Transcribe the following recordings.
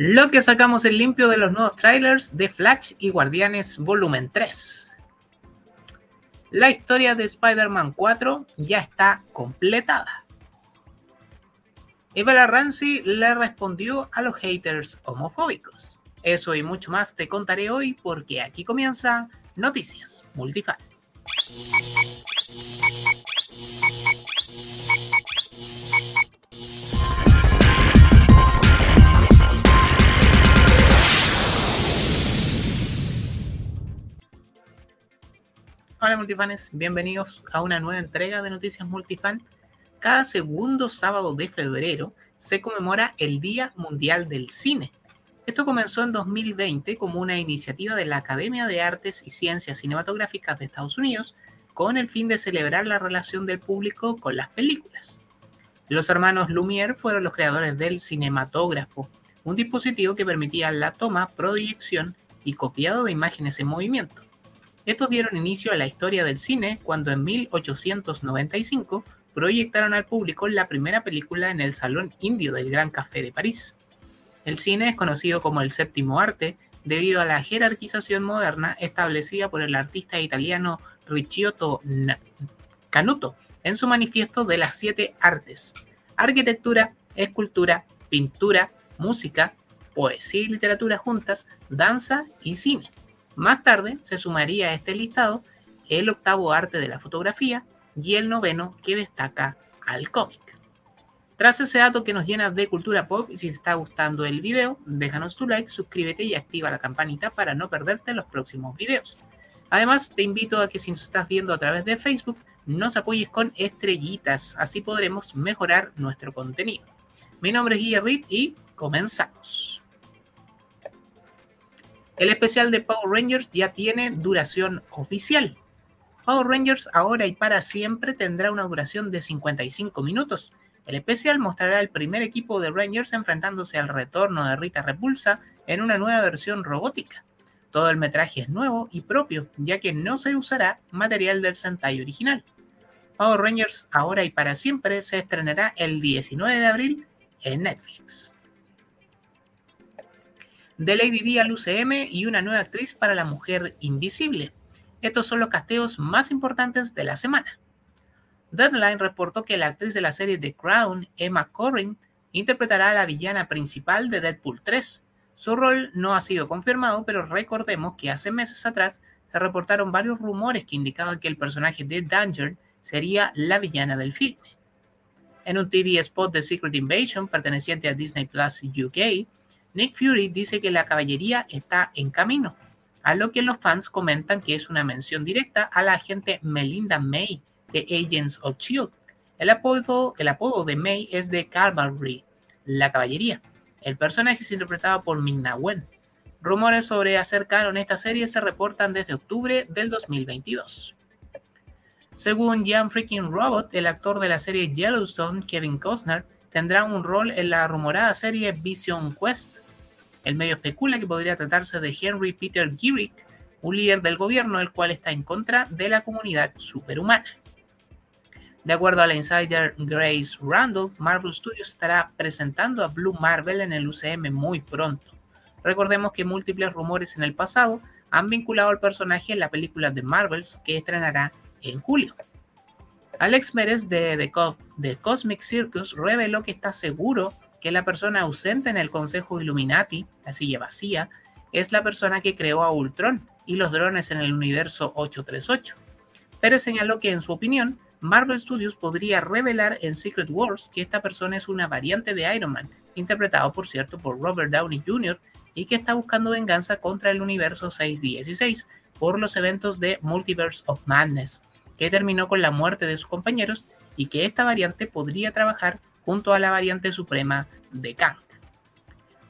Lo que sacamos en limpio de los nuevos trailers de Flash y Guardianes Volumen 3. La historia de Spider-Man 4 ya está completada. Bella Ramsey le respondió a los haters homofóbicos. Eso y mucho más te contaré hoy porque aquí comienza Noticias Multifan. Hola multifanes, bienvenidos a una nueva entrega de Noticias Multifan. Cada segundo sábado de febrero se conmemora el Día Mundial del Cine. Esto comenzó en 2020 como una iniciativa de la Academia de Artes y Ciencias Cinematográficas de Estados Unidos con el fin de celebrar la relación del público con las películas. Los hermanos Lumière fueron los creadores del cinematógrafo, un dispositivo que permitía la toma, proyección y copiado de imágenes en movimiento. Estos dieron inicio a la historia del cine cuando en 1895 proyectaron al público la primera película en el Salón Indio del Gran Café de París. El cine es conocido como el séptimo arte debido a la jerarquización moderna establecida por el artista italiano Ricciotto Canuto en su manifiesto de las siete artes, arquitectura, escultura, pintura, música, poesía y literatura juntas, danza y cine. Más tarde se sumaría a este listado el octavo arte de la fotografía y el noveno que destaca al cómic. Tras ese dato que nos llena de cultura pop, si te está gustando el video, déjanos tu like, suscríbete y activa la campanita para no perderte los próximos videos. Además, te invito a que si nos estás viendo a través de Facebook, nos apoyes con estrellitas, así podremos mejorar nuestro contenido. Mi nombre es Guillermo y comenzamos. El especial de Power Rangers ya tiene duración oficial. Power Rangers ahora y para siempre tendrá una duración de 55 minutos. El especial mostrará el primer equipo de Rangers enfrentándose al retorno de Rita Repulsa en una nueva versión robótica. Todo el metraje es nuevo y propio, ya que no se usará material del Sentai original. Power Rangers ahora y para siempre se estrenará el 19 de abril en Netflix de Lady Di al UCM y una nueva actriz para La Mujer Invisible. Estos son los casteos más importantes de la semana. Deadline reportó que la actriz de la serie The Crown, Emma Corrin, interpretará a la villana principal de Deadpool 3. Su rol no ha sido confirmado, pero recordemos que hace meses atrás se reportaron varios rumores que indicaban que el personaje de Danger sería la villana del filme. En un TV spot de Secret Invasion perteneciente a Disney Plus UK, Nick Fury dice que la caballería está en camino, a lo que los fans comentan que es una mención directa a la agente Melinda May de Agents of Shield. El apodo, el apodo de May es de Cavalry, la caballería. El personaje es interpretado por Ming-Na Wen. Rumores sobre hacer canon esta serie se reportan desde octubre del 2022. Según Jan Freaking Robot, el actor de la serie Yellowstone, Kevin Costner, tendrá un rol en la rumorada serie Vision Quest. El medio especula que podría tratarse de Henry Peter Girick, un líder del gobierno el cual está en contra de la comunidad superhumana. De acuerdo a la insider Grace Randolph, Marvel Studios estará presentando a Blue Marvel en el UCM muy pronto. Recordemos que múltiples rumores en el pasado han vinculado al personaje en la película de Marvels que estrenará en julio. Alex Meres de The, Cosmic Circus reveló que está seguro que la persona ausente en el Consejo Illuminati, la silla vacía, es la persona que creó a Ultron y los drones en el universo 838. Pero señaló que en su opinión, Marvel Studios podría revelar en Secret Wars que esta persona es una variante de Iron Man, interpretado por cierto por Robert Downey Jr., y que está buscando venganza contra el universo 616 por los eventos de Multiverse of Madness, que terminó con la muerte de sus compañeros y que esta variante podría trabajar junto a la variante suprema de Kang.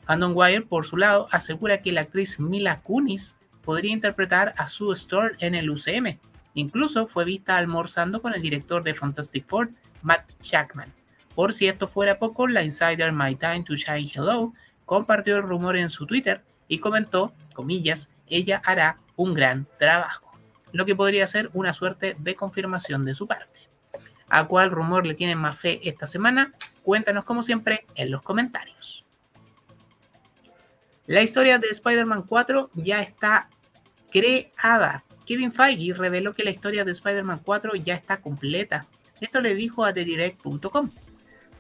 Fandom Wire, por su lado, asegura que la actriz Mila Kunis podría interpretar a Sue Storm en el UCM. Incluso fue vista almorzando con el director de Fantastic Four, Matt Jackman. Por si esto fuera poco, la insider My Time to Shine Hello compartió el rumor en su Twitter y comentó, comillas, ella hará un gran trabajo lo que podría ser una suerte de confirmación de su parte. ¿A cuál rumor le tienen más fe esta semana? Cuéntanos como siempre en los comentarios. La historia de Spider-Man 4 ya está creada. Kevin Feige reveló que la historia de Spider-Man 4 ya está completa. Esto le dijo a TheDirect.com.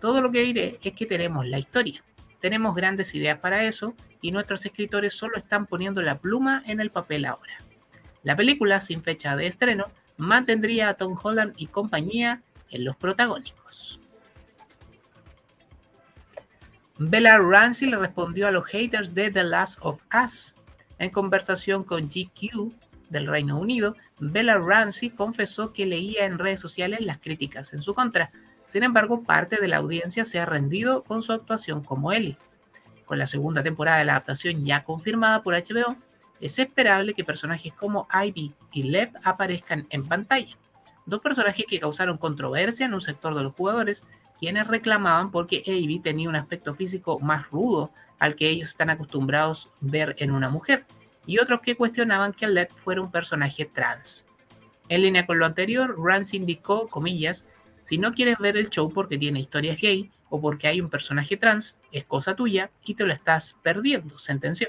Todo lo que diré es que tenemos la historia. Tenemos grandes ideas para eso y nuestros escritores solo están poniendo la pluma en el papel ahora. La película, sin fecha de estreno, mantendría a Tom Holland y compañía en los protagónicos. Bella Ramsey le respondió a los haters de The Last of Us. En conversación con GQ del Reino Unido, Bella Ramsey confesó que leía en redes sociales las críticas en su contra. Sin embargo, parte de la audiencia se ha rendido con su actuación como Ellie. Con la segunda temporada de la adaptación ya confirmada por HBO, es esperable que personajes como Ivy y Lev aparezcan en pantalla. Dos personajes que causaron controversia en un sector de los jugadores quienes reclamaban porque Ivy tenía un aspecto físico más rudo al que ellos están acostumbrados ver en una mujer, y otros que cuestionaban que Led fuera un personaje trans. En línea con lo anterior, Rance indicó, comillas, si no quieres ver el show porque tiene historias gay o porque hay un personaje trans, es cosa tuya y te lo estás perdiendo, sentenció.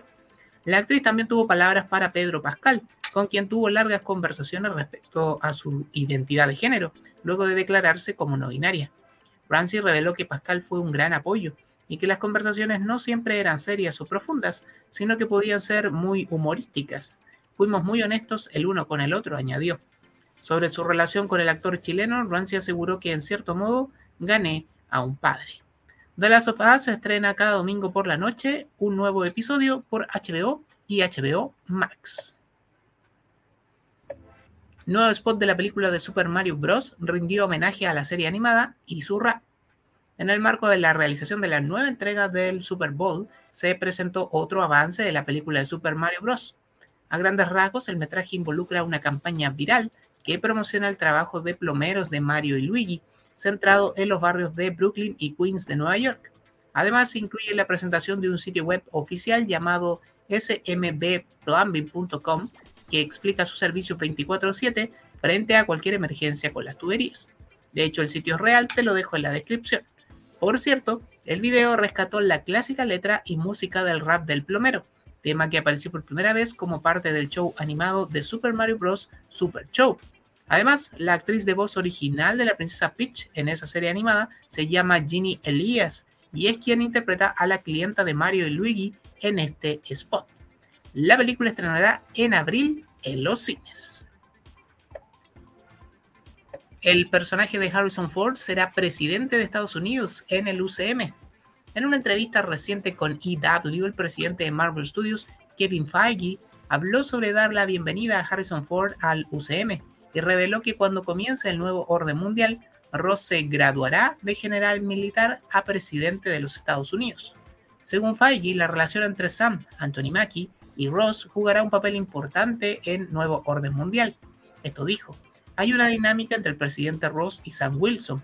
La actriz también tuvo palabras para Pedro Pascal, con quien tuvo largas conversaciones respecto a su identidad de género, luego de declararse como no binaria. Ramsey reveló que Pascal fue un gran apoyo y que las conversaciones no siempre eran serias o profundas, sino que podían ser muy humorísticas. Fuimos muy honestos el uno con el otro, añadió. Sobre su relación con el actor chileno, Ramsey aseguró que en cierto modo gané a un padre. The Last of Us se estrena cada domingo por la noche un nuevo episodio por HBO y HBO Max. Nuevo spot de la película de Super Mario Bros. rindió homenaje a la serie animada y rap. En el marco de la realización de la nueva entrega del Super Bowl, se presentó otro avance de la película de Super Mario Bros. A grandes rasgos, el metraje involucra una campaña viral que promociona el trabajo de plomeros de Mario y Luigi, centrado en los barrios de Brooklyn y Queens de Nueva York. Además, incluye la presentación de un sitio web oficial llamado smbplumbing.com que explica su servicio 24/7 frente a cualquier emergencia con las tuberías. De hecho, el sitio real, te lo dejo en la descripción. Por cierto, el video rescató la clásica letra y música del rap del plomero, tema que apareció por primera vez como parte del show animado de Super Mario Bros. Super Show. Además, la actriz de voz original de la princesa Peach en esa serie animada se llama Ginny Elias y es quien interpreta a la clienta de Mario y Luigi en este spot. La película estrenará en abril en los cines. El personaje de Harrison Ford será presidente de Estados Unidos en el UCM. En una entrevista reciente con EW, el presidente de Marvel Studios, Kevin Feige, habló sobre dar la bienvenida a Harrison Ford al UCM y reveló que cuando comience el nuevo orden mundial, Ross se graduará de general militar a presidente de los Estados Unidos. Según Feige, la relación entre Sam, Anthony Mackie y Ross jugará un papel importante en Nuevo Orden Mundial. Esto dijo, hay una dinámica entre el presidente Ross y Sam Wilson.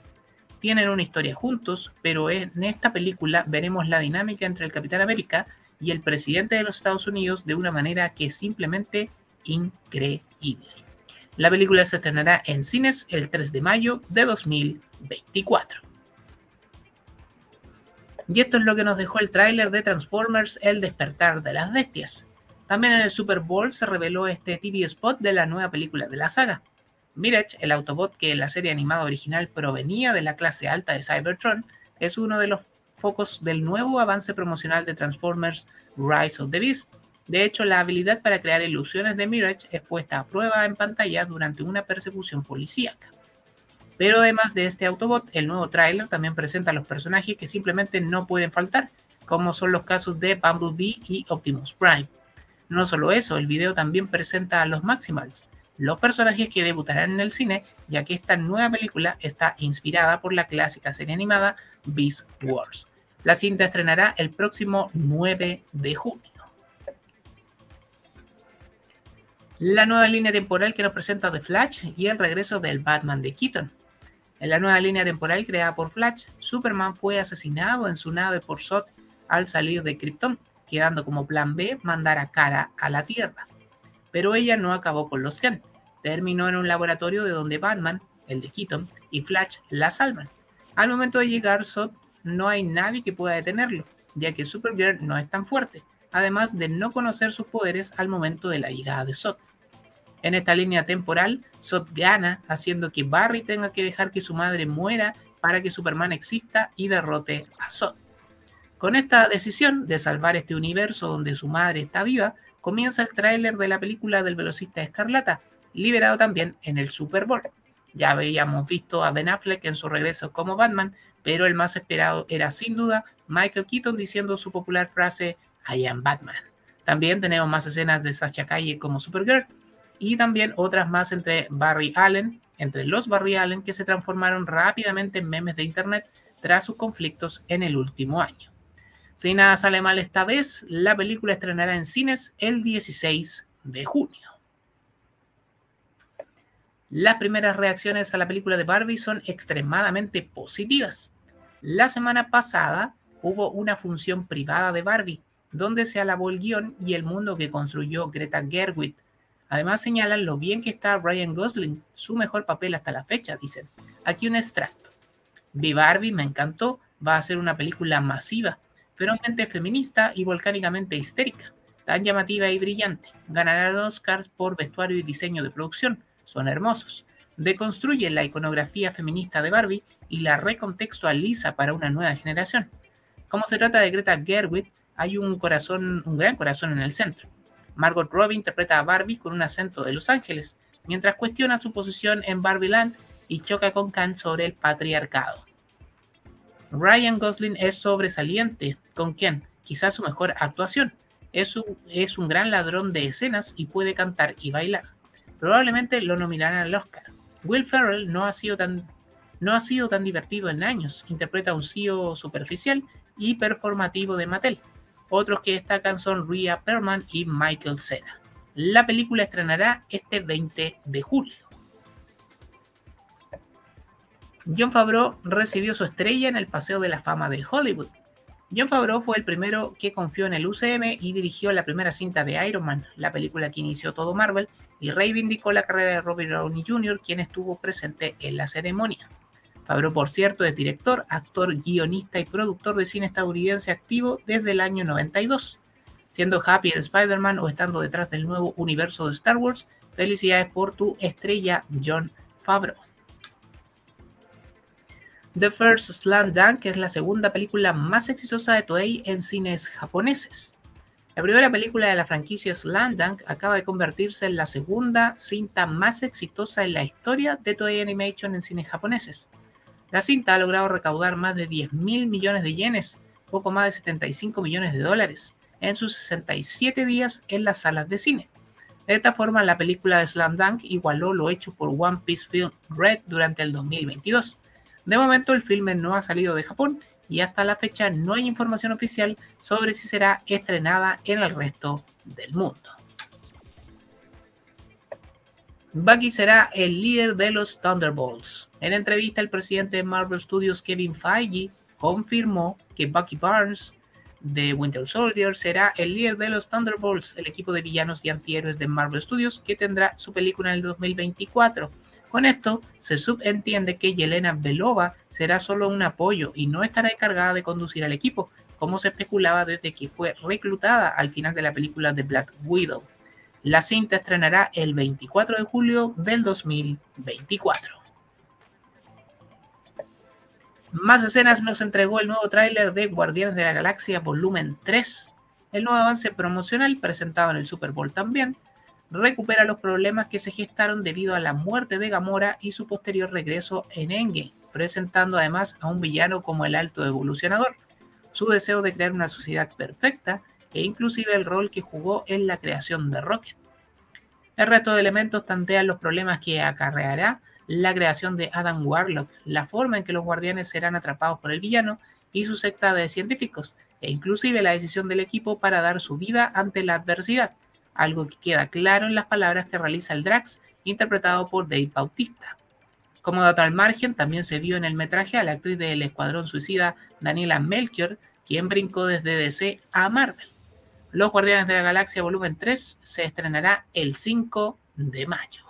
Tienen una historia juntos, pero en esta película veremos la dinámica entre el Capitán América y el presidente de los Estados Unidos de una manera que es simplemente increíble. La película se estrenará en cines el 3 de mayo de 2024. Y esto es lo que nos dejó el tráiler de Transformers El despertar de las bestias. También en el Super Bowl se reveló este TV spot de la nueva película de la saga. Mirage, el Autobot que en la serie animada original provenía de la clase alta de Cybertron, es uno de los focos del nuevo avance promocional de Transformers Rise of the Beast. De hecho, la habilidad para crear ilusiones de Mirage es puesta a prueba en pantalla durante una persecución policíaca. Pero además de este Autobot, el nuevo tráiler también presenta a los personajes que simplemente no pueden faltar, como son los casos de Bumblebee y Optimus Prime. No solo eso, el video también presenta a los Maximals, los personajes que debutarán en el cine, ya que esta nueva película está inspirada por la clásica serie animada Beast Wars. La cinta estrenará el próximo 9 de junio. La nueva línea temporal que nos presenta The Flash y el regreso del Batman de Keaton. En la nueva línea temporal creada por Flash, Superman fue asesinado en su nave por Zod al salir de Krypton quedando como plan B mandar a Cara a la Tierra. Pero ella no acabó con los Gen. Terminó en un laboratorio de donde Batman, el de Keaton, y Flash la salvan. Al momento de llegar Zod, no hay nadie que pueda detenerlo, ya que Supergirl no es tan fuerte, además de no conocer sus poderes al momento de la llegada de Zod. En esta línea temporal, Zod gana, haciendo que Barry tenga que dejar que su madre muera para que Superman exista y derrote a Zod. Con esta decisión de salvar este universo donde su madre está viva, comienza el tráiler de la película del velocista Escarlata, liberado también en el Super Bowl. Ya habíamos visto a Ben Affleck en su regreso como Batman, pero el más esperado era sin duda Michael Keaton diciendo su popular frase I am Batman. También tenemos más escenas de Sasha Calle como Supergirl y también otras más entre Barry Allen, entre los Barry Allen que se transformaron rápidamente en memes de internet tras sus conflictos en el último año. Si nada sale mal esta vez, la película estrenará en cines el 16 de junio. Las primeras reacciones a la película de Barbie son extremadamente positivas. La semana pasada hubo una función privada de Barbie, donde se alabó el guion y el mundo que construyó Greta Gerwig. Además señalan lo bien que está Ryan Gosling, su mejor papel hasta la fecha, dicen. Aquí un extracto. Vi Barbie, me encantó, va a ser una película masiva, ferozmente feminista y volcánicamente histérica, tan llamativa y brillante. Ganará los Oscars por vestuario y diseño de producción son hermosos. Deconstruye la iconografía feminista de Barbie y la recontextualiza para una nueva generación. Como se trata de Greta Gerwig, hay un corazón, un gran corazón en el centro. Margot Robbie interpreta a Barbie con un acento de Los Ángeles, mientras cuestiona su posición en Barbie Land y choca con Khan sobre el patriarcado. Ryan Gosling es sobresaliente, con quien quizás su mejor actuación. Es un gran ladrón de escenas y puede cantar y bailar probablemente lo nominarán al Oscar. Will Ferrell no ha sido tan, divertido en años, interpreta un CEO superficial y performativo de Mattel. Otros que destacan son Rhea Perlman y Michael Cera. La película estrenará este 20 de julio. John Favreau recibió su estrella en el Paseo de la Fama de Hollywood. John Favreau fue el primero que confió en el UCM y dirigió la primera cinta de Iron Man, la película que inició todo Marvel y reivindicó la carrera de Robert Downey Jr., quien estuvo presente en la ceremonia. Favreau, por cierto, es director, actor, guionista y productor de cine estadounidense activo desde el año 92. Siendo Happy en Spider-Man o estando detrás del nuevo universo de Star Wars, felicidades por tu estrella, John Favreau. The First Slam Dunk es la segunda película más exitosa de Toei en cines japoneses. La primera película de la franquicia Slandunk acaba de convertirse en la segunda cinta más exitosa en la historia de Toei Animation en cines japoneses. La cinta ha logrado recaudar más de 10 mil millones de yenes, poco más de 75 millones de dólares, en sus 67 días en las salas de cine. De esta forma, la película de Slam Dunk igualó lo hecho por One Piece Film Red durante el 2022. De momento, el filme no ha salido de Japón y hasta la fecha no hay información oficial sobre si será estrenada en el resto del mundo. Bucky será el líder de los Thunderbolts. En entrevista, el presidente de Marvel Studios, Kevin Feige, confirmó que Bucky Barnes de Winter Soldier será el líder de los Thunderbolts, el equipo de villanos y antihéroes de Marvel Studios que tendrá su película en el 2024. Con esto, se subentiende que Yelena Belova será solo un apoyo y no estará encargada de conducir al equipo, como se especulaba desde que fue reclutada al final de la película de Black Widow. La cinta estrenará el 24 de julio del 2024. Más escenas nos entregó el nuevo tráiler de Guardianes de la Galaxia Volumen 3. El nuevo avance promocional presentado en el Super Bowl también recupera los problemas que se gestaron debido a la muerte de Gamora y su posterior regreso en Endgame, presentando además a un villano como el alto evolucionador, su deseo de crear una sociedad perfecta e inclusive el rol que jugó en la creación de Rocket. El resto de elementos tantean los problemas que acarreará la creación de Adam Warlock, la forma en que los guardianes serán atrapados por el villano y su secta de científicos, e inclusive la decisión del equipo para dar su vida ante la adversidad, algo que queda claro en las palabras que realiza el Drax, interpretado por Dave Bautista. Como dato al margen, también se vio en el metraje a la actriz del Escuadrón Suicida Daniela Melchior, quien brincó desde DC a Marvel. Los Guardianes de la Galaxia Volumen 3 se estrenará el 5 de mayo.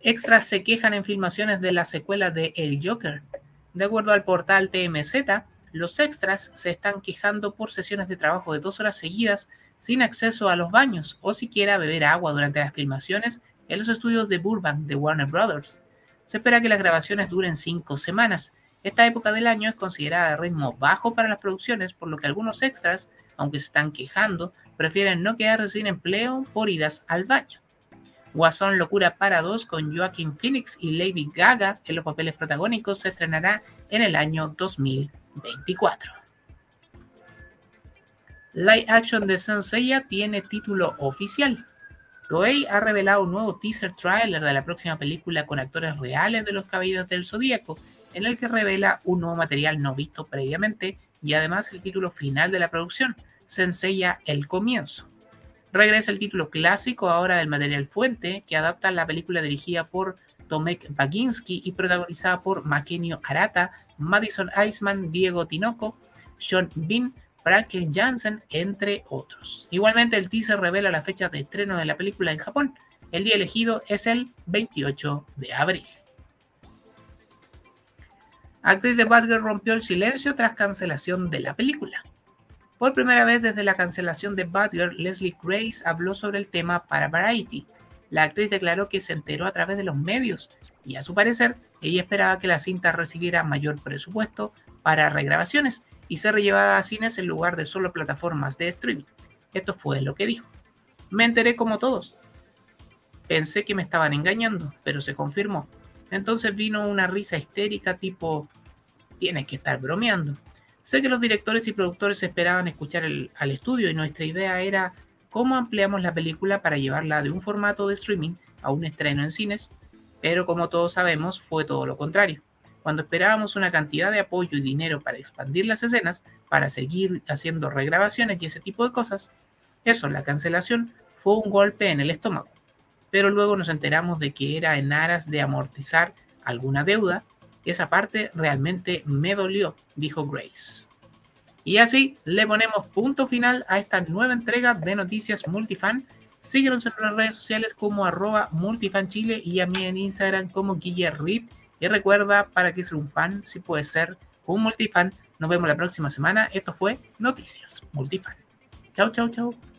Extras se quejan en filmaciones de la secuela de El Joker. De acuerdo al portal TMZ, los extras se están quejando por sesiones de trabajo de dos horas seguidas sin acceso a los baños o siquiera beber agua durante las filmaciones en los estudios de Burbank de Warner Brothers. Se espera que las grabaciones duren cinco semanas. Esta época del año es considerada de ritmo bajo para las producciones, por lo que algunos extras, aunque se están quejando, prefieren no quedarse sin empleo por idas al baño. Guasón Locura para dos con Joaquin Phoenix y Lady Gaga en los papeles protagónicos se estrenará en el año 2024. Live Action de Senseiya tiene título oficial. Toei ha revelado un nuevo teaser trailer de la próxima película con actores reales de los Caballeros del Zodíaco, en el que revela un nuevo material no visto previamente y además el título final de la producción, Senseiya El Comienzo. Regresa el título clásico ahora del material fuente, que adapta la película dirigida por Tomek Baginski y protagonizada por Makenio Arata, Madison Iceman, Diego Tinoco, Sean Bean, Franklin Jansen, entre otros. Igualmente, el teaser revela la fecha de estreno de la película en Japón. El día elegido es el 28 de abril. Actriz de Batgirl rompió el silencio tras cancelación de la película. Por primera vez desde la cancelación de Batgirl, Leslie Grace habló sobre el tema para Variety. La actriz declaró que se enteró a través de los medios y a su parecer ella esperaba que la cinta recibiera mayor presupuesto para regrabaciones y ser llevada a cines en lugar de solo plataformas de streaming. Esto fue lo que dijo. Me enteré como todos. Pensé que me estaban engañando, pero se confirmó. Entonces vino una risa histérica tipo, tienes que estar bromeando. Sé que los directores y productores esperaban escuchar al estudio y nuestra idea era cómo ampliamos la película para llevarla de un formato de streaming a un estreno en cines, pero como todos sabemos fue todo lo contrario. Cuando esperábamos una cantidad de apoyo y dinero para expandir las escenas, para seguir haciendo regrabaciones y ese tipo de cosas, eso, la cancelación, fue un golpe en el estómago. Pero luego nos enteramos de que era en aras de amortizar alguna deuda. Esa parte realmente me dolió, dijo Grace. Y así le ponemos punto final a esta nueva entrega de Noticias Multifan. Síguenos en las redes sociales como arroba multifanchile y a mí en Instagram como Guillerrit y recuerda, para que ser un fan, si puede ser un multifan. Nos vemos la próxima semana. Esto fue Noticias Multifan. Chau, chau, chau.